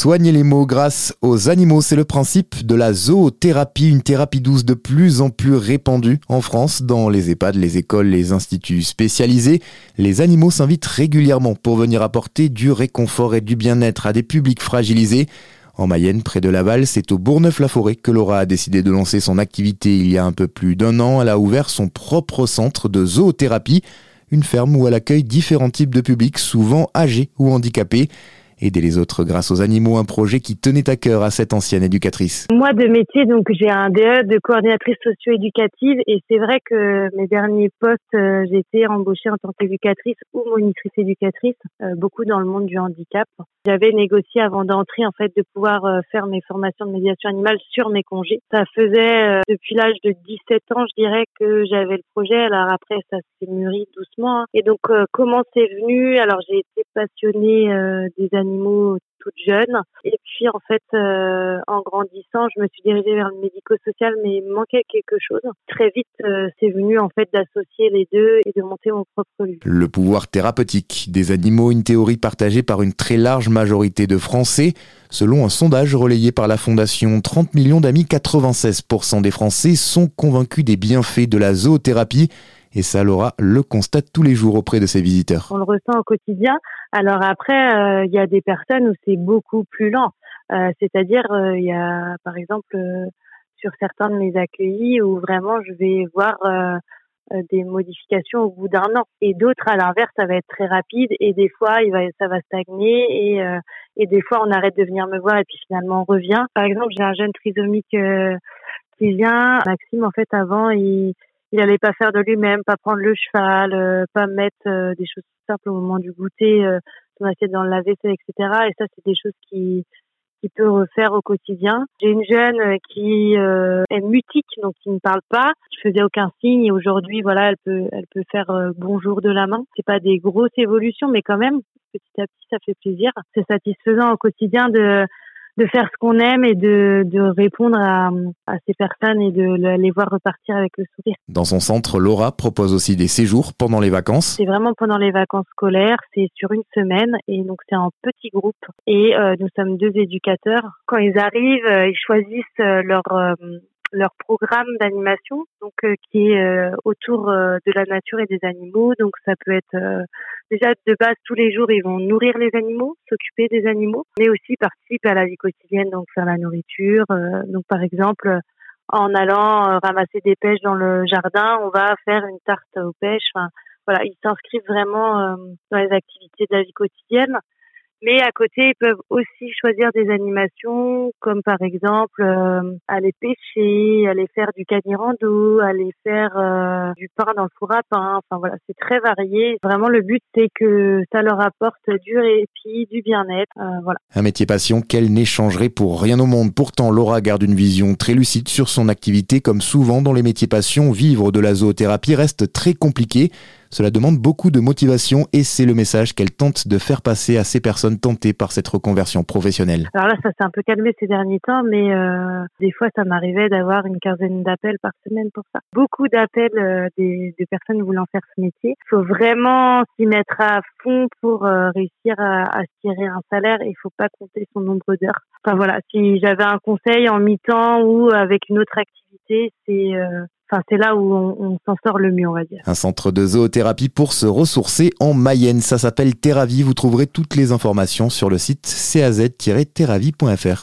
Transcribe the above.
Soigner les mots grâce aux animaux, c'est le principe de la zoothérapie, une thérapie douce de plus en plus répandue en France dans les EHPAD, les écoles, les instituts spécialisés. Les animaux s'invitent régulièrement pour venir apporter du réconfort et du bien-être à des publics fragilisés. En Mayenne, près de Laval, c'est au Bourgneuf-la-Forêt que Laura a décidé de lancer son activité il y a un peu plus d'un an. Elle a ouvert son propre centre de zoothérapie, une ferme où elle accueille différents types de publics, souvent âgés ou handicapés. Aider les autres grâce aux animaux, un projet qui tenait à cœur à cette ancienne éducatrice. Moi, de métier, donc j'ai un DE de coordinatrice socio-éducative et c'est vrai que mes derniers postes, euh, j'ai été embauchée en tant qu'éducatrice ou monitrice éducatrice, euh, beaucoup dans le monde du handicap. J'avais négocié avant d'entrer en fait de pouvoir euh, faire mes formations de médiation animale sur mes congés. Ça faisait depuis l'âge de 17 ans, je dirais que j'avais le projet. Alors après, ça s'est mûri doucement. Hein. Et donc, comment c'est venu? Alors j'ai été passionnée des animaux animaux toute jeune. Et puis en fait, euh, en grandissant, je me suis dirigée vers le médico-social, mais il manquait quelque chose. Très vite, euh, c'est venu en fait d'associer les deux et de monter mon propre lieu. Le pouvoir thérapeutique des animaux, une théorie partagée par une très large majorité de Français. Selon un sondage relayé par la Fondation 30 millions d'amis, 96% des Français sont convaincus des bienfaits de la zoothérapie. Et ça, Laura le constate tous les jours auprès de ses visiteurs. On le ressent au quotidien. Alors après, euh, il y a des personnes où c'est beaucoup plus lent. Euh, c'est-à-dire, euh, il y a, par exemple, sur certains de mes accueillis où vraiment je vais voir des modifications au bout d'un an. Et d'autres, à l'inverse, ça va être très rapide et des fois, il va, ça va stagner et, et des fois, on arrête de venir me voir et puis finalement, on revient. Par exemple, j'ai un jeune trisomique qui vient. Maxime, en fait, avant, il il allait pas faire de lui-même, pas prendre le cheval, euh, pas mettre euh, des choses simples au moment du goûter, euh, son assiette dans le lave-vaisselle, etc. Et ça, c'est des choses qui qui peut refaire au quotidien. J'ai une jeune qui est mutique, donc qui ne parle pas, qui faisait aucun signe et aujourd'hui, voilà, elle peut, elle peut faire bonjour de la main. C'est pas des grosses évolutions, mais quand même, petit à petit, ça fait plaisir. C'est satisfaisant au quotidien de de faire ce qu'on aime et de, de répondre à, à, ces personnes et de les voir repartir avec le sourire. Dans son centre, Laura propose aussi des séjours pendant les vacances. C'est vraiment pendant les vacances scolaires, c'est sur une semaine et donc c'est en petit groupe et euh, nous sommes deux éducateurs. Quand ils arrivent, euh, ils choisissent euh, leur programme d'animation, donc euh, qui est euh, autour euh, de la nature et des animaux. Donc ça peut être déjà de base tous les jours ils vont nourrir les animaux, s'occuper des animaux, mais aussi participer à la vie quotidienne, donc faire la nourriture. donc par exemple en allant ramasser des pêches dans le jardin, on va faire une tarte aux pêches. Enfin, voilà, ils s'inscrivent vraiment dans les activités de la vie quotidienne. Mais à côté, ils peuvent aussi choisir des animations, comme par exemple euh, aller pêcher, aller faire du canirando, aller faire euh, du pain dans le four à pain. Enfin voilà, c'est très varié. Vraiment, le but c'est que ça leur apporte du répit, du bien-être. Euh, voilà. Un métier passion qu'elle n'échangerait pour rien au monde? Pourtant, Laura garde une vision très lucide sur son activité. Comme souvent dans les métiers passion, vivre de la zoothérapie reste très compliqué. Cela demande beaucoup de motivation et c'est le message qu'elle tente de faire passer à ces personnes tentées par cette reconversion professionnelle. Alors là, ça s'est un peu calmé ces derniers temps, mais euh, des fois, ça m'arrivait d'avoir une quinzaine d'appels par semaine pour ça. Beaucoup d'appels euh, des, personnes voulant faire ce métier. Il faut vraiment s'y mettre à fond pour euh, réussir à, à tirer un salaire et il faut pas compter son nombre d'heures. Enfin voilà, si j'avais un conseil en mi-temps ou avec une autre activité, c'est Enfin, c'est là où on, s'en sort le mieux, on va dire. Un centre de zoothérapie pour se ressourcer en Mayenne. Ça s'appelle Terravi. Vous trouverez toutes les informations sur le site caz-terravi.fr.